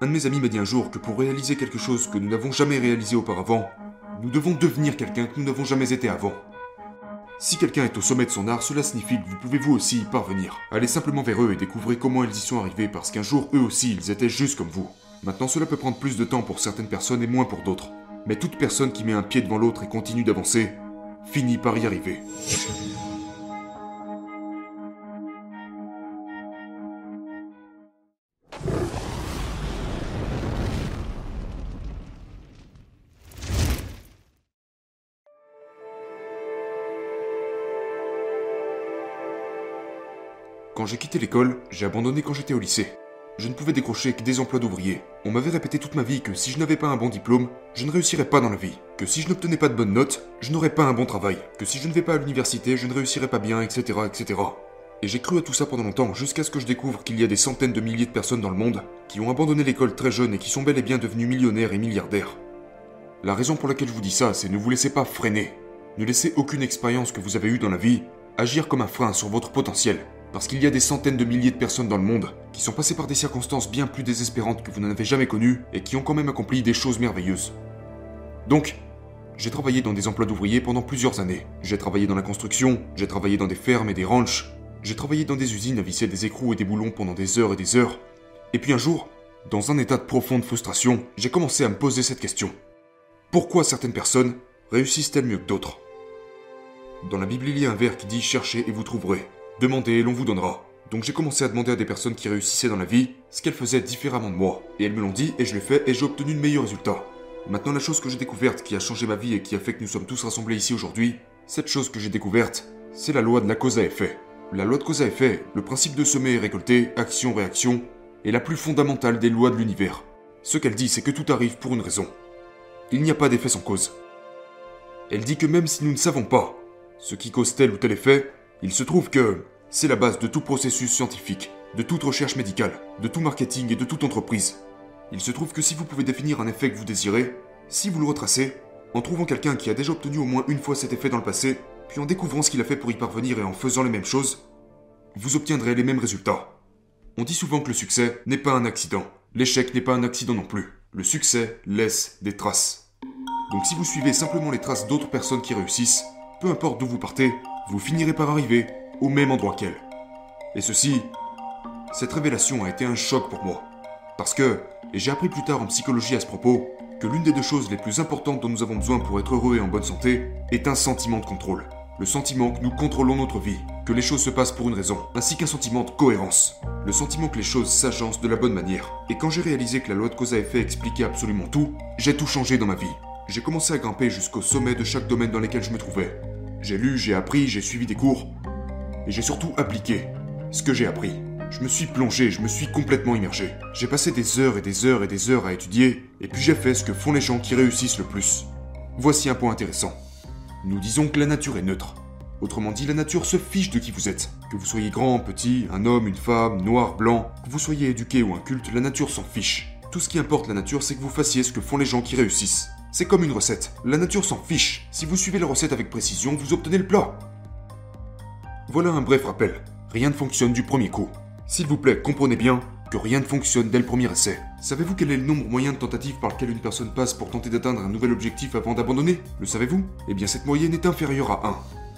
Un de mes amis m'a dit un jour que pour réaliser quelque chose que nous n'avons jamais réalisé auparavant, nous devons devenir quelqu'un que nous n'avons jamais été avant. Si quelqu'un est au sommet de son art, cela signifie que vous pouvez vous aussi y parvenir. Allez simplement vers eux et découvrez comment ils y sont arrivés parce qu'un jour eux aussi ils étaient juste comme vous. Maintenant cela peut prendre plus de temps pour certaines personnes et moins pour d'autres. Mais toute personne qui met un pied devant l'autre et continue d'avancer, finit par y arriver. Quand j'ai quitté l'école, j'ai abandonné quand j'étais au lycée. Je ne pouvais décrocher que des emplois d'ouvrier. On m'avait répété toute ma vie que si je n'avais pas un bon diplôme, je ne réussirais pas dans la vie. Que si je n'obtenais pas de bonnes notes, je n'aurais pas un bon travail. Que si je ne vais pas à l'université, je ne réussirais pas bien, etc., etc. Et j'ai cru à tout ça pendant longtemps, jusqu'à ce que je découvre qu'il y a des centaines de milliers de personnes dans le monde qui ont abandonné l'école très jeune et qui sont bel et bien devenus millionnaires et milliardaires. La raison pour laquelle je vous dis ça, c'est ne vous laissez pas freiner. Ne laissez aucune expérience que vous avez eue dans la vie agir comme un frein sur votre potentiel. Parce qu'il y a des centaines de milliers de personnes dans le monde qui sont passées par des circonstances bien plus désespérantes que vous n'en avez jamais connues et qui ont quand même accompli des choses merveilleuses. Donc, j'ai travaillé dans des emplois d'ouvriers pendant plusieurs années. J'ai travaillé dans la construction, j'ai travaillé dans des fermes et des ranchs, j'ai travaillé dans des usines à visser des écrous et des boulons pendant des heures et des heures. Et puis un jour, dans un état de profonde frustration, j'ai commencé à me poser cette question. Pourquoi certaines personnes réussissent-elles mieux que d'autres? Dans la Bible, il y a un vers qui dit Cherchez et vous trouverez. Demandez l'on vous donnera. Donc j'ai commencé à demander à des personnes qui réussissaient dans la vie ce qu'elles faisaient différemment de moi. Et elles me l'ont dit et je l'ai fait et j'ai obtenu de meilleurs résultats. Maintenant la chose que j'ai découverte qui a changé ma vie et qui a fait que nous sommes tous rassemblés ici aujourd'hui, cette chose que j'ai découverte, c'est la loi de la cause à effet. La loi de cause à effet, le principe de semer et récolter, action-réaction, est la plus fondamentale des lois de l'univers. Ce qu'elle dit, c'est que tout arrive pour une raison. Il n'y a pas d'effet sans cause. Elle dit que même si nous ne savons pas ce qui cause tel ou tel effet, il se trouve que c'est la base de tout processus scientifique, de toute recherche médicale, de tout marketing et de toute entreprise. Il se trouve que si vous pouvez définir un effet que vous désirez, si vous le retracez, en trouvant quelqu'un qui a déjà obtenu au moins une fois cet effet dans le passé, puis en découvrant ce qu'il a fait pour y parvenir et en faisant les mêmes choses, vous obtiendrez les mêmes résultats. On dit souvent que le succès n'est pas un accident. L'échec n'est pas un accident non plus. Le succès laisse des traces. Donc si vous suivez simplement les traces d'autres personnes qui réussissent, peu importe d'où vous partez, vous finirez par arriver au même endroit qu'elle. Et ceci, cette révélation a été un choc pour moi. Parce que, et j'ai appris plus tard en psychologie à ce propos, que l'une des deux choses les plus importantes dont nous avons besoin pour être heureux et en bonne santé est un sentiment de contrôle. Le sentiment que nous contrôlons notre vie, que les choses se passent pour une raison, ainsi qu'un sentiment de cohérence. Le sentiment que les choses s'agencent de la bonne manière. Et quand j'ai réalisé que la loi de cause à effet expliquait absolument tout, j'ai tout changé dans ma vie. J'ai commencé à grimper jusqu'au sommet de chaque domaine dans lequel je me trouvais. J'ai lu, j'ai appris, j'ai suivi des cours, et j'ai surtout appliqué ce que j'ai appris. Je me suis plongé, je me suis complètement immergé. J'ai passé des heures et des heures et des heures à étudier, et puis j'ai fait ce que font les gens qui réussissent le plus. Voici un point intéressant. Nous disons que la nature est neutre. Autrement dit, la nature se fiche de qui vous êtes. Que vous soyez grand, petit, un homme, une femme, noir, blanc, que vous soyez éduqué ou inculte, la nature s'en fiche. Tout ce qui importe la nature, c'est que vous fassiez ce que font les gens qui réussissent. C'est comme une recette. La nature s'en fiche. Si vous suivez la recette avec précision, vous obtenez le plat. Voilà un bref rappel. Rien ne fonctionne du premier coup. S'il vous plaît, comprenez bien que rien ne fonctionne dès le premier essai. Savez-vous quel est le nombre moyen de tentatives par lequel une personne passe pour tenter d'atteindre un nouvel objectif avant d'abandonner? Le savez-vous? Eh bien cette moyenne est inférieure à 1.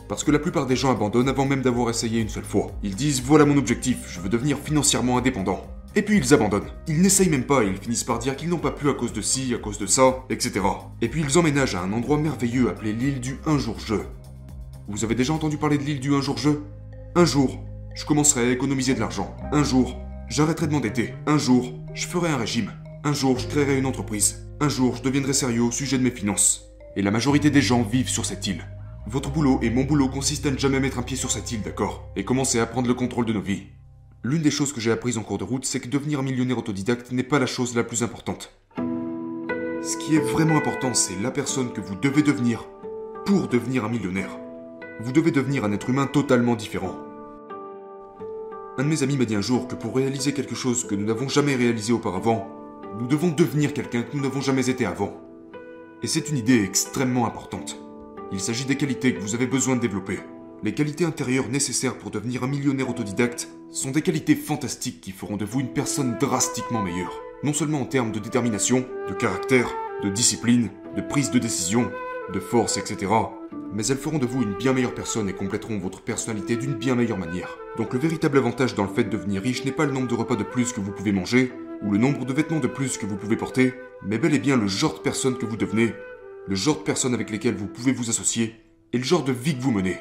Parce que la plupart des gens abandonnent avant même d'avoir essayé une seule fois. Ils disent voilà mon objectif, je veux devenir financièrement indépendant. Et puis ils abandonnent. Ils n'essayent même pas et ils finissent par dire qu'ils n'ont pas pu à cause de ci, à cause de ça, etc. Et puis ils emménagent à un endroit merveilleux appelé l'île du un jour jeu. Vous avez déjà entendu parler de l'île du un jour jeu Un jour, je commencerai à économiser de l'argent. Un jour, j'arrêterai de m'endetter. Un jour, je ferai un régime. Un jour, je créerai une entreprise. Un jour, je deviendrai sérieux au sujet de mes finances. Et la majorité des gens vivent sur cette île. Votre boulot et mon boulot consistent à ne jamais mettre un pied sur cette île, d'accord? Et commencer à prendre le contrôle de nos vies. L'une des choses que j'ai apprises en cours de route, c'est que devenir millionnaire autodidacte n'est pas la chose la plus importante. Ce qui est vraiment important, c'est la personne que vous devez devenir pour devenir un millionnaire. Vous devez devenir un être humain totalement différent. Un de mes amis m'a dit un jour que pour réaliser quelque chose que nous n'avons jamais réalisé auparavant, nous devons devenir quelqu'un que nous n'avons jamais été avant. Et c'est une idée extrêmement importante. Il s'agit des qualités que vous avez besoin de développer. Les qualités intérieures nécessaires pour devenir un millionnaire autodidacte sont des qualités fantastiques qui feront de vous une personne drastiquement meilleure. non seulement en termes de détermination, de caractère, de discipline, de prise de décision, de force, etc., mais elles feront de vous une bien meilleure personne et compléteront votre personnalité d'une bien meilleure manière. Donc le véritable avantage dans le fait de devenir riche n'est pas le nombre de repas de plus que vous pouvez manger, ou le nombre de vêtements de plus que vous pouvez porter, mais bel et bien le genre de personne que vous devenez, le genre de personnes avec lesquelles vous pouvez vous associer, et le genre de vie que vous menez.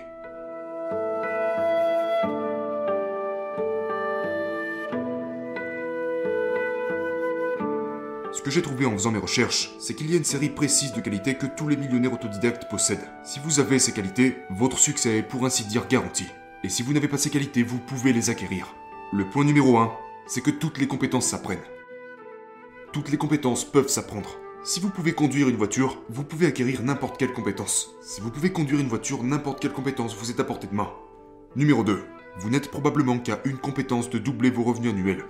Ce que j'ai trouvé en faisant mes recherches, c'est qu'il y a une série précise de qualités que tous les millionnaires autodidactes possèdent. Si vous avez ces qualités, votre succès est pour ainsi dire garanti. Et si vous n'avez pas ces qualités, vous pouvez les acquérir. Le point numéro 1, c'est que toutes les compétences s'apprennent. Toutes les compétences peuvent s'apprendre. Si vous pouvez conduire une voiture, vous pouvez acquérir n'importe quelle compétence. Si vous pouvez conduire une voiture, n'importe quelle compétence vous est à portée de main. Numéro 2. Vous n'êtes probablement qu'à une compétence de doubler vos revenus annuels.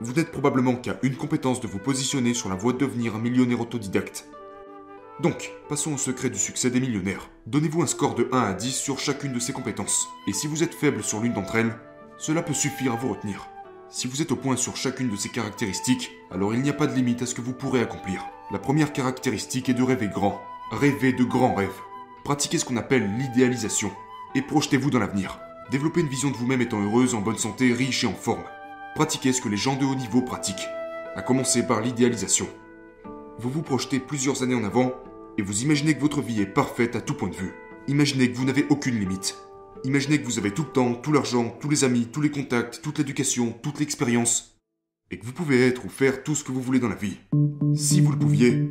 Vous n'êtes probablement qu'à une compétence de vous positionner sur la voie de devenir un millionnaire autodidacte. Donc, passons au secret du succès des millionnaires. Donnez-vous un score de 1 à 10 sur chacune de ces compétences. Et si vous êtes faible sur l'une d'entre elles, cela peut suffire à vous retenir. Si vous êtes au point sur chacune de ces caractéristiques, alors il n'y a pas de limite à ce que vous pourrez accomplir. La première caractéristique est de rêver grand. Rêvez de grands rêves. Pratiquez ce qu'on appelle l'idéalisation. Et projetez-vous dans l'avenir. Développez une vision de vous-même étant heureuse, en bonne santé, riche et en forme. Pratiquez ce que les gens de haut niveau pratiquent, à commencer par l'idéalisation. Vous vous projetez plusieurs années en avant et vous imaginez que votre vie est parfaite à tout point de vue. Imaginez que vous n'avez aucune limite. Imaginez que vous avez tout le temps, tout l'argent, tous les amis, tous les contacts, toute l'éducation, toute l'expérience, et que vous pouvez être ou faire tout ce que vous voulez dans la vie. Si vous le pouviez,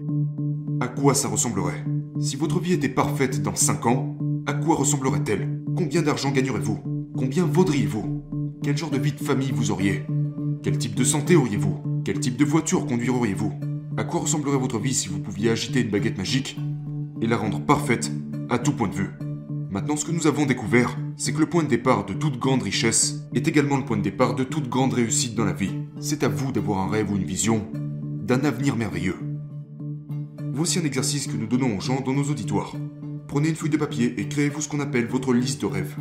à quoi ça ressemblerait? Si votre vie était parfaite dans 5 ans, à quoi ressemblerait-elle? Combien d'argent gagnerez-vous? Combien vaudriez-vous? Quel genre de vie de famille vous auriez? Quel type de santé auriez-vous? Quel type de voiture conduiriez-vous? À quoi ressemblerait votre vie si vous pouviez agiter une baguette magique et la rendre parfaite à tout point de vue? Maintenant, ce que nous avons découvert, c'est que le point de départ de toute grande richesse est également le point de départ de toute grande réussite dans la vie. C'est à vous d'avoir un rêve ou une vision d'un avenir merveilleux. Voici un exercice que nous donnons aux gens dans nos auditoires. Prenez une feuille de papier et créez-vous ce qu'on appelle votre liste de rêves.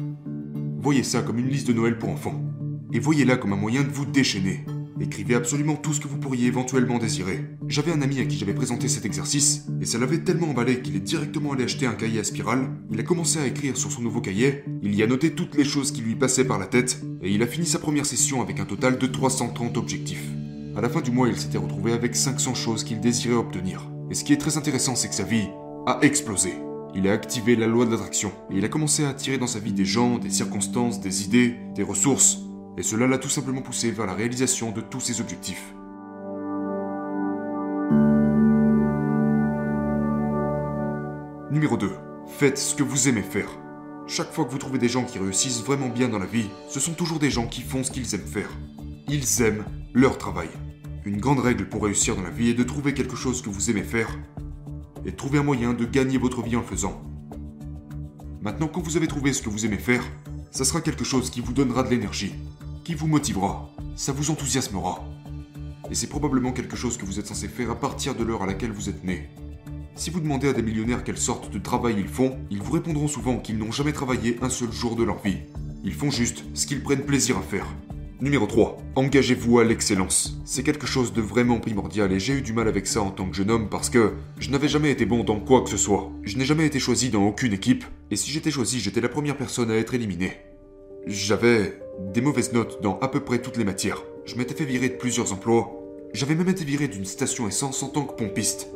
Voyez ça comme une liste de Noël pour enfants. Et voyez-la comme un moyen de vous déchaîner. Écrivez absolument tout ce que vous pourriez éventuellement désirer. J'avais un ami à qui j'avais présenté cet exercice, et ça l'avait tellement emballé qu'il est directement allé acheter un cahier à spirale, il a commencé à écrire sur son nouveau cahier, il y a noté toutes les choses qui lui passaient par la tête, et il a fini sa première session avec un total de 330 objectifs. À la fin du mois, il s'était retrouvé avec 500 choses qu'il désirait obtenir. Et ce qui est très intéressant, c'est que sa vie a explosé. Il a activé la loi de l'attraction et il a commencé à attirer dans sa vie des gens, des circonstances, des idées, des ressources, et cela l'a tout simplement poussé vers la réalisation de tous ses objectifs. Numéro 2. Faites ce que vous aimez faire. Chaque fois que vous trouvez des gens qui réussissent vraiment bien dans la vie, ce sont toujours des gens qui font ce qu'ils aiment faire. Ils aiment leur travail. Une grande règle pour réussir dans la vie est de trouver quelque chose que vous aimez faire et trouver un moyen de gagner votre vie en le faisant. Maintenant, quand vous avez trouvé ce que vous aimez faire, ça sera quelque chose qui vous donnera de l'énergie, qui vous motivera, ça vous enthousiasmera. Et c'est probablement quelque chose que vous êtes censé faire à partir de l'heure à laquelle vous êtes né. Si vous demandez à des millionnaires quelle sorte de travail ils font, ils vous répondront souvent qu'ils n'ont jamais travaillé un seul jour de leur vie. Ils font juste ce qu'ils prennent plaisir à faire. Numéro 3. Engagez-vous à l'excellence. C'est quelque chose de vraiment primordial et j'ai eu du mal avec ça en tant que jeune homme parce que je n'avais jamais été bon dans quoi que ce soit. Je n'ai jamais été choisi dans aucune équipe et si j'étais choisi, j'étais la première personne à être éliminée. J'avais des mauvaises notes dans à peu près toutes les matières. Je m'étais fait virer de plusieurs emplois. J'avais même été viré d'une station essence en tant que pompiste.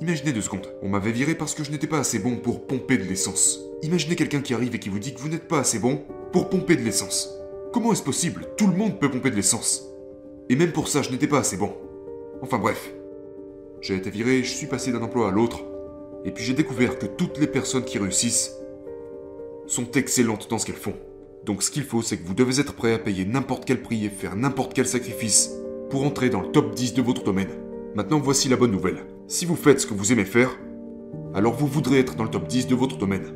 Imaginez deux secondes. On m'avait viré parce que je n'étais pas assez bon pour pomper de l'essence. Imaginez quelqu'un qui arrive et qui vous dit que vous n'êtes pas assez bon pour pomper de l'essence. Comment est-ce possible? Tout le monde peut pomper de l'essence. Et même pour ça, je n'étais pas assez bon. Enfin bref. J'ai été viré, je suis passé d'un emploi à l'autre, et puis j'ai découvert que toutes les personnes qui réussissent sont excellentes dans ce qu'elles font. Donc ce qu'il faut, c'est que vous devez être prêt à payer n'importe quel prix et faire n'importe quel sacrifice pour entrer dans le top 10 de votre domaine. Maintenant, voici la bonne nouvelle. Si vous faites ce que vous aimez faire, alors vous voudrez être dans le top 10 de votre domaine.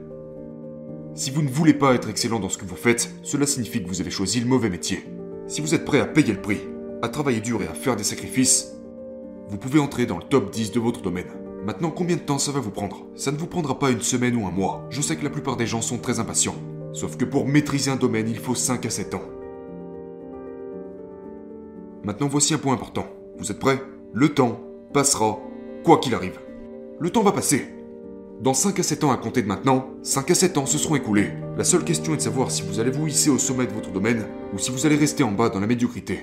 Si vous ne voulez pas être excellent dans ce que vous faites, cela signifie que vous avez choisi le mauvais métier. Si vous êtes prêt à payer le prix, à travailler dur et à faire des sacrifices, vous pouvez entrer dans le top 10 de votre domaine. Maintenant, combien de temps ça va vous prendre? Ça ne vous prendra pas une semaine ou un mois. Je sais que la plupart des gens sont très impatients. Sauf que pour maîtriser un domaine, il faut 5 à 7 ans. Maintenant, voici un point important. Vous êtes prêts? Le temps passera, quoi qu'il arrive. Le temps va passer. Dans 5 à 7 ans à compter de maintenant, 5 à 7 ans se seront écoulés. La seule question est de savoir si vous allez vous hisser au sommet de votre domaine ou si vous allez rester en bas dans la médiocrité.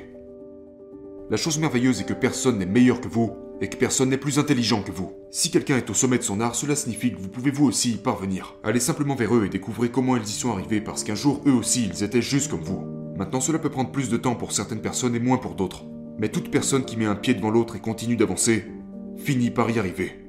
La chose merveilleuse est que personne n'est meilleur que vous et que personne n'est plus intelligent que vous. Si quelqu'un est au sommet de son art, cela signifie que vous pouvez vous aussi y parvenir. Allez simplement vers eux et découvrez comment ils y sont arrivés parce qu'un jour eux aussi ils étaient juste comme vous. Maintenant cela peut prendre plus de temps pour certaines personnes et moins pour d'autres. Mais toute personne qui met un pied devant l'autre et continue d'avancer finit par y arriver.